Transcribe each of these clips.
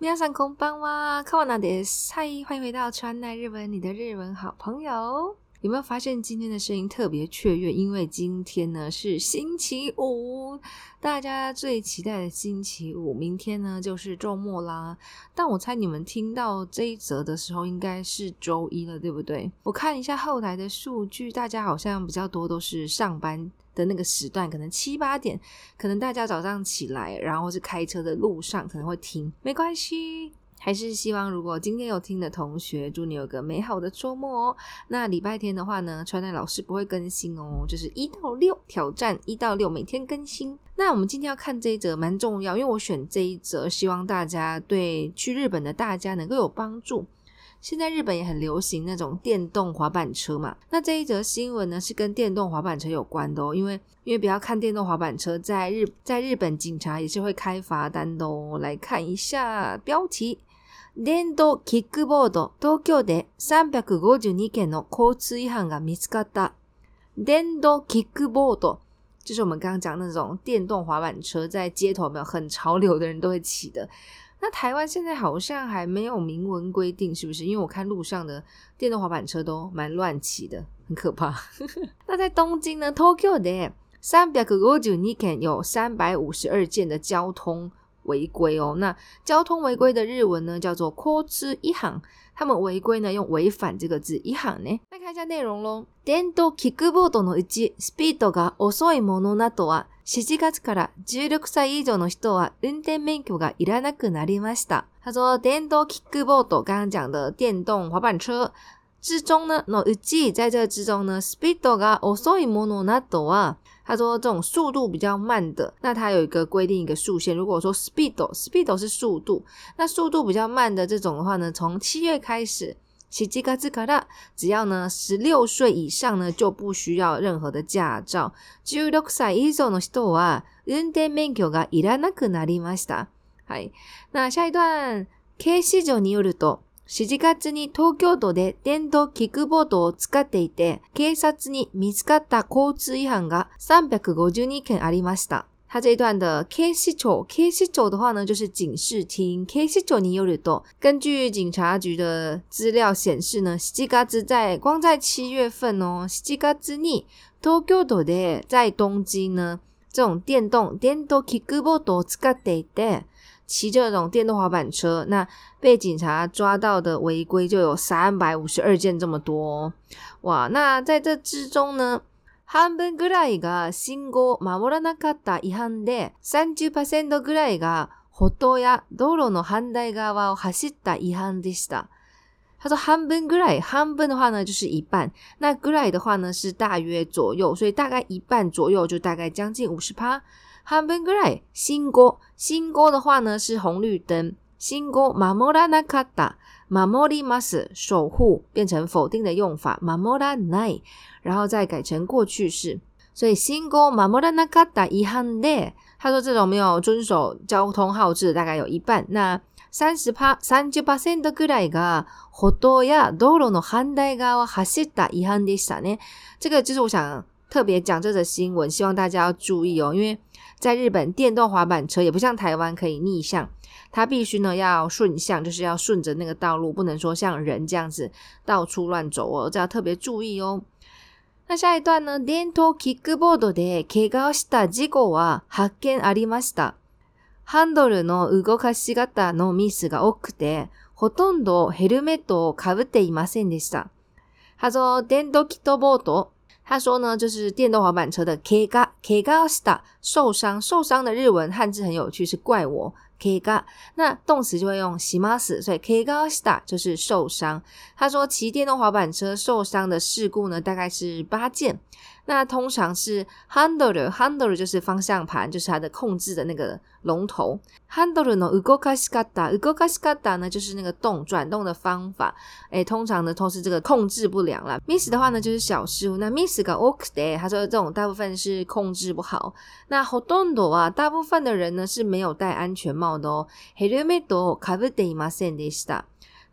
喵上工班哇！看我拿的菜，欢迎回到川奈日文，你的日文好朋友。有没有发现今天的声音特别雀跃？因为今天呢是星期五，大家最期待的星期五。明天呢就是周末啦，但我猜你们听到这一则的时候，应该是周一了，对不对？我看一下后台的数据，大家好像比较多都是上班。的那个时段，可能七八点，可能大家早上起来，然后是开车的路上，可能会听，没关系。还是希望如果今天有听的同学，祝你有个美好的周末哦。那礼拜天的话呢，川奈老师不会更新哦，就是一到六挑战一到六，每天更新。那我们今天要看这一则，蛮重要，因为我选这一则，希望大家对去日本的大家能够有帮助。现在日本也很流行那种电动滑板车嘛，那这一则新闻呢是跟电动滑板车有关的哦，因为因为不要看电动滑板车在日在日本警察也是会开罚单的。哦。来看一下标题，电动 kickboard 多觉得三百五十二件的交通違反が見つかった。电动 kickboard 就是我们刚刚讲那种电动滑板车，在街头没有很潮流的人都会骑的。那台湾现在好像还没有明文规定，是不是？因为我看路上的电动滑板车都蛮乱骑的，很可怕。那在东京呢？Tokyo 的三百个 g o j n i a n 有三百五十二件的交通。违规哦。那交通违规的日文呢叫做“交通一行”，他们违规呢用“违反”这个字“一行”呢。来看一下内容喽。電動キックボードのうちスピードが遅いものなどは7月から16歳以上の人は運転免許がいらなくなりました。他说電動キックボード，刚刚讲的电动滑板车。之中呢，のうち在这之中呢，スピードが遅いものなどは他说：“这种速度比较慢的，那它有一个规定一个速限。如果说 speedo，speedo 是速度，那速度比较慢的这种的话呢，从七月开始，只要呢十六岁以上呢就不需要任何的驾照。はい、那一段，据资料，によると7月に東京都で電動キックボードを使っていて、警察に見つかった交通違反が352件ありました。他这一段的 K 市庁，K 市庁的话呢，就是警視厅。K 市庁によると，根据警察局的资料显示呢，7月在光在7月份の7月に東京都で在东京呢，这种电动電動キックボードを使っていて。骑这种电动滑板车，那被警察抓到的违规就有三百五十二件这么多，哇！那在这之中呢，半分ぐらいが信号守らなかった違反で、三十パーセントぐらいが歩道や道路の反対側を走った違反でした。他说半分ぐらい，半分的话呢就是一半，那ぐらい的话呢是大约左右，所以大概一半左右就大概将近五十趴。半分ぐらい、新号。新歌的话呢是红绿灯、新歌マモラナカタ、マモリマ守护变成否定的用法マモない，然后再改成过去式，所以新歌マモラナカタ遺憾で、他说这种没有遵守交通号志大概有一半，那三十パ、三十パーセントぐらいが歩道や道路の反対側走った遺憾でしたね。这个就是我想。特别讲这则新闻，希望大家要注意哦，因为在日本电动滑板车也不像台湾可以逆向，它必须呢要顺向，就是要顺着那个道路，不能说像人这样子到处乱走哦，这要特别注意哦。那下一段呢？電動キックボードで怪我した事故は発見ありました。ハンドルの動かし方のミスが多くて、ほとんどヘルメットをかぶていませんでした。はぞ、电动 k i c k b o 他说呢，就是电动滑板车的 k e g a k e g a s t a 受伤受伤的日文汉字很有趣，是怪我 k e g a 那动词就会用 s i m a s 所以 k e g a s t a 就是受伤。他说骑电动滑板车受伤的事故呢，大概是八件。那通常是 handle handle 就是方向盘，就是它的控制的那个龙头。handle 呢 u k a s h k a t a u k a s h k a t a 呢就是那个动转动的方法。哎、通常呢都是这个控制不良啦。miss 的话呢就是小失误。那 miss 个 okde，他说这种大部分是控制不好。那 h o o n d o 啊，大部分的人呢是没有戴安全帽的哦。helmet kabudemasen desu a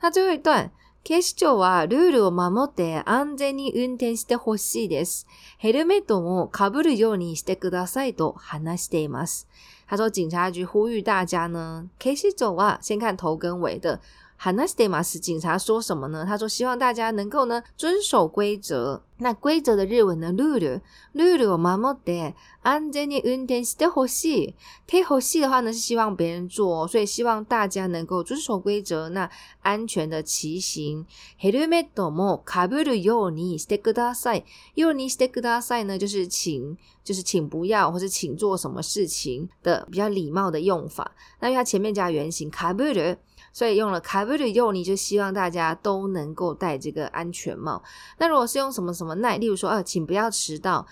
那最后一段。警視庁はルールを守って安全に運転してほしいです。ヘルメットも被るようにしてくださいと話しています。他说警察局呼吁大家呢，警視庁は先看头跟尾的。話しています。警察说什么呢？他说希望大家能够呢遵守规则。那规则的日文呢？ルールルールを守って安全に運転してほしい。てほしい的话呢，是希望别人做，所以希望大家能够遵守规则。那安全的骑行ヘルメットもかぶるようにしてください。ようにしてください呢，就是请，就是请不要，或是请做什么事情的比较礼貌的用法。那因为它前面加原型かぶる，所以用了か e るよう你就希望大家都能够戴这个安全帽。那如果是用什么什么？什么奈？例如说啊，请不要迟到。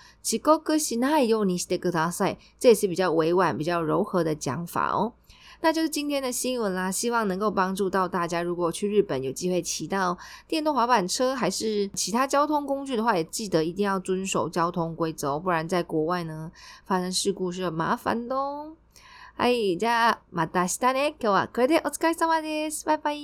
这也是比较委婉、比较柔和的讲法哦。那就是今天的新闻啦，希望能够帮助到大家。如果去日本有机会骑到电动滑板车还是其他交通工具的话，也记得一定要遵守交通规则，哦，不然在国外呢发生事故是很麻烦的。哦。大家马达西丹内可瓦，今天我是凯萨玛，谢谢，拜拜。